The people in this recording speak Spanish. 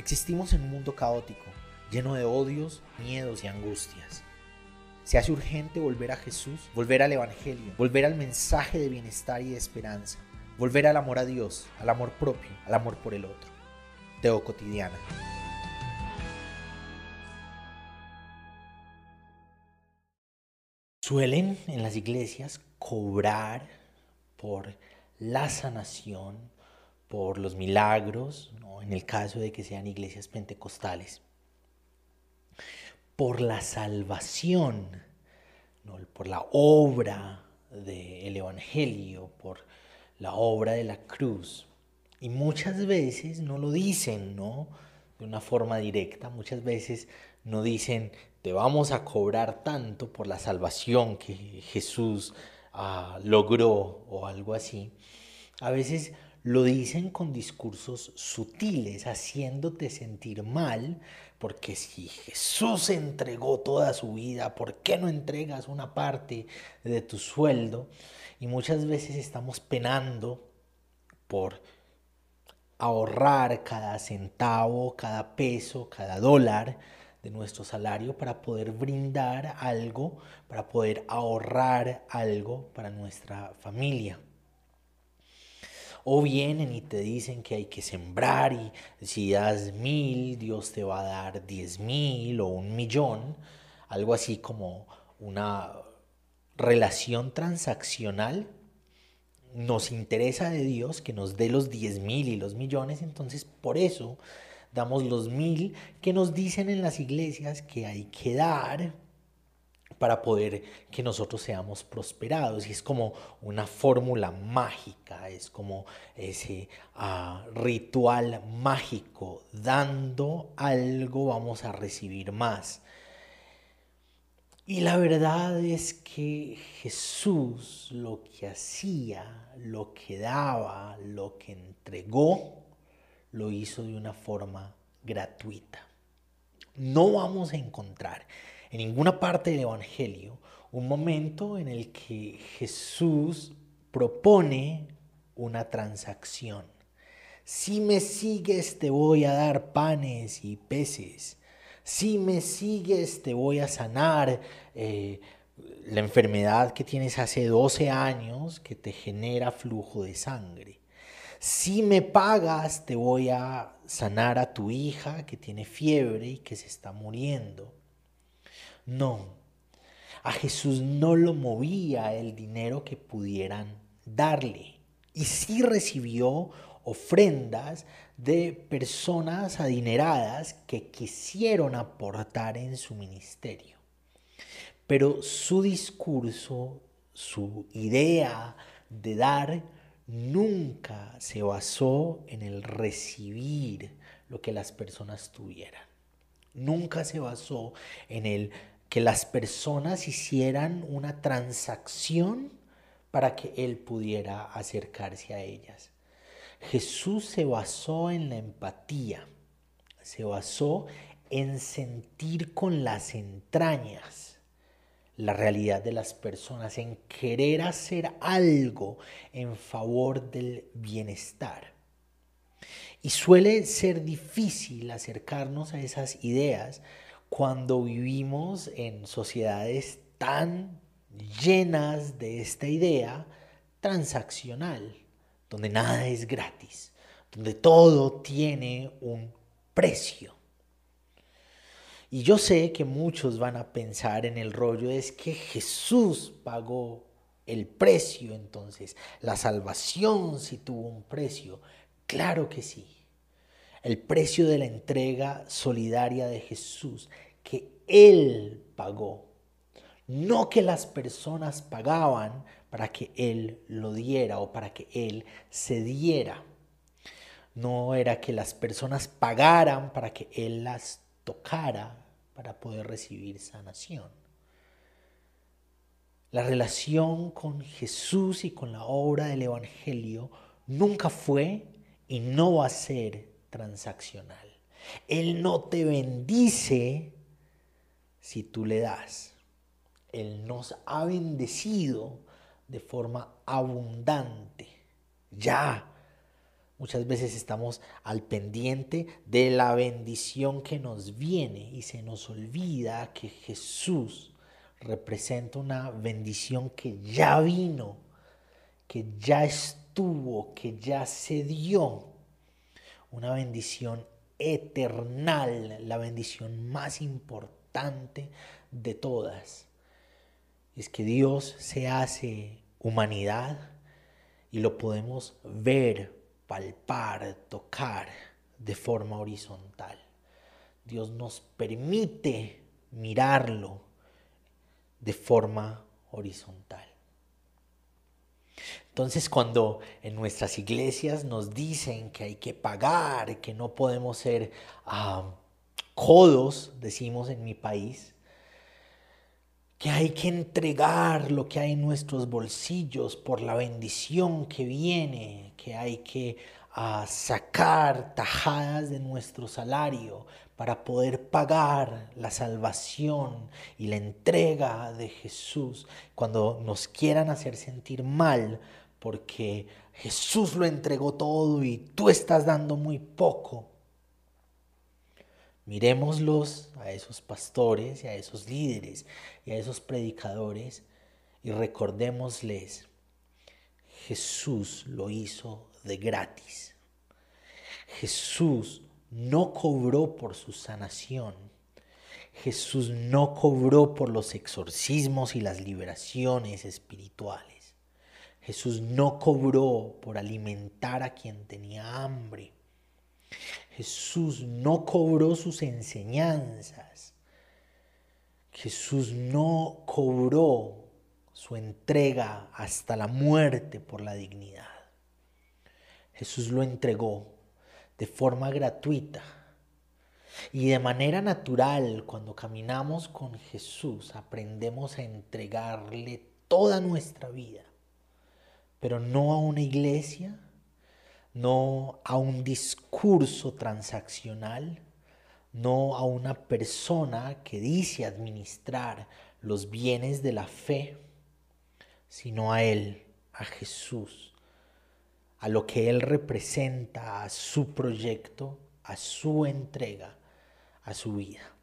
Existimos en un mundo caótico, lleno de odios, miedos y angustias. Se hace urgente volver a Jesús, volver al Evangelio, volver al mensaje de bienestar y de esperanza, volver al amor a Dios, al amor propio, al amor por el otro. Teo Cotidiana. Suelen en las iglesias cobrar por la sanación, por los milagros, en el caso de que sean iglesias pentecostales, por la salvación, por la obra del Evangelio, por la obra de la cruz. Y muchas veces no lo dicen, ¿no? De una forma directa, muchas veces no dicen, te vamos a cobrar tanto por la salvación que Jesús ah, logró o algo así. A veces lo dicen con discursos sutiles, haciéndote sentir mal, porque si Jesús entregó toda su vida, ¿por qué no entregas una parte de tu sueldo? Y muchas veces estamos penando por ahorrar cada centavo, cada peso, cada dólar de nuestro salario para poder brindar algo, para poder ahorrar algo para nuestra familia. O vienen y te dicen que hay que sembrar y si das mil, Dios te va a dar diez mil o un millón, algo así como una relación transaccional. Nos interesa de Dios que nos dé los diez mil y los millones, entonces por eso damos los mil que nos dicen en las iglesias que hay que dar para poder que nosotros seamos prosperados. Y es como una fórmula mágica, es como ese ah, ritual mágico. Dando algo vamos a recibir más. Y la verdad es que Jesús lo que hacía, lo que daba, lo que entregó, lo hizo de una forma gratuita. No vamos a encontrar en ninguna parte del Evangelio un momento en el que Jesús propone una transacción. Si me sigues te voy a dar panes y peces. Si me sigues te voy a sanar eh, la enfermedad que tienes hace 12 años que te genera flujo de sangre. Si me pagas te voy a sanar a tu hija que tiene fiebre y que se está muriendo. No, a Jesús no lo movía el dinero que pudieran darle. Y sí recibió ofrendas de personas adineradas que quisieron aportar en su ministerio. Pero su discurso, su idea de dar, nunca se basó en el recibir lo que las personas tuvieran. Nunca se basó en el que las personas hicieran una transacción para que Él pudiera acercarse a ellas. Jesús se basó en la empatía, se basó en sentir con las entrañas la realidad de las personas, en querer hacer algo en favor del bienestar. Y suele ser difícil acercarnos a esas ideas cuando vivimos en sociedades tan llenas de esta idea transaccional, donde nada es gratis, donde todo tiene un precio. Y yo sé que muchos van a pensar en el rollo es que Jesús pagó el precio, entonces la salvación sí tuvo un precio. Claro que sí el precio de la entrega solidaria de Jesús, que Él pagó. No que las personas pagaban para que Él lo diera o para que Él se diera. No era que las personas pagaran para que Él las tocara para poder recibir sanación. La relación con Jesús y con la obra del Evangelio nunca fue y no va a ser transaccional. Él no te bendice si tú le das. Él nos ha bendecido de forma abundante. Ya Muchas veces estamos al pendiente de la bendición que nos viene y se nos olvida que Jesús representa una bendición que ya vino, que ya que ya se dio. Una bendición eternal, la bendición más importante de todas. Es que Dios se hace humanidad y lo podemos ver palpar, tocar de forma horizontal. Dios nos permite mirarlo de forma horizontal. Entonces cuando en nuestras iglesias nos dicen que hay que pagar, que no podemos ser ah, codos, decimos en mi país, que hay que entregar lo que hay en nuestros bolsillos por la bendición que viene, que hay que ah, sacar tajadas de nuestro salario para poder pagar la salvación y la entrega de Jesús. Cuando nos quieran hacer sentir mal porque Jesús lo entregó todo y tú estás dando muy poco, Miremoslos a esos pastores y a esos líderes y a esos predicadores y recordémosles, Jesús lo hizo de gratis. Jesús no cobró por su sanación. Jesús no cobró por los exorcismos y las liberaciones espirituales. Jesús no cobró por alimentar a quien tenía hambre. Jesús no cobró sus enseñanzas. Jesús no cobró su entrega hasta la muerte por la dignidad. Jesús lo entregó de forma gratuita. Y de manera natural, cuando caminamos con Jesús, aprendemos a entregarle toda nuestra vida, pero no a una iglesia, no a un discurso transaccional, no a una persona que dice administrar los bienes de la fe, sino a Él, a Jesús, a lo que Él representa, a su proyecto, a su entrega, a su vida.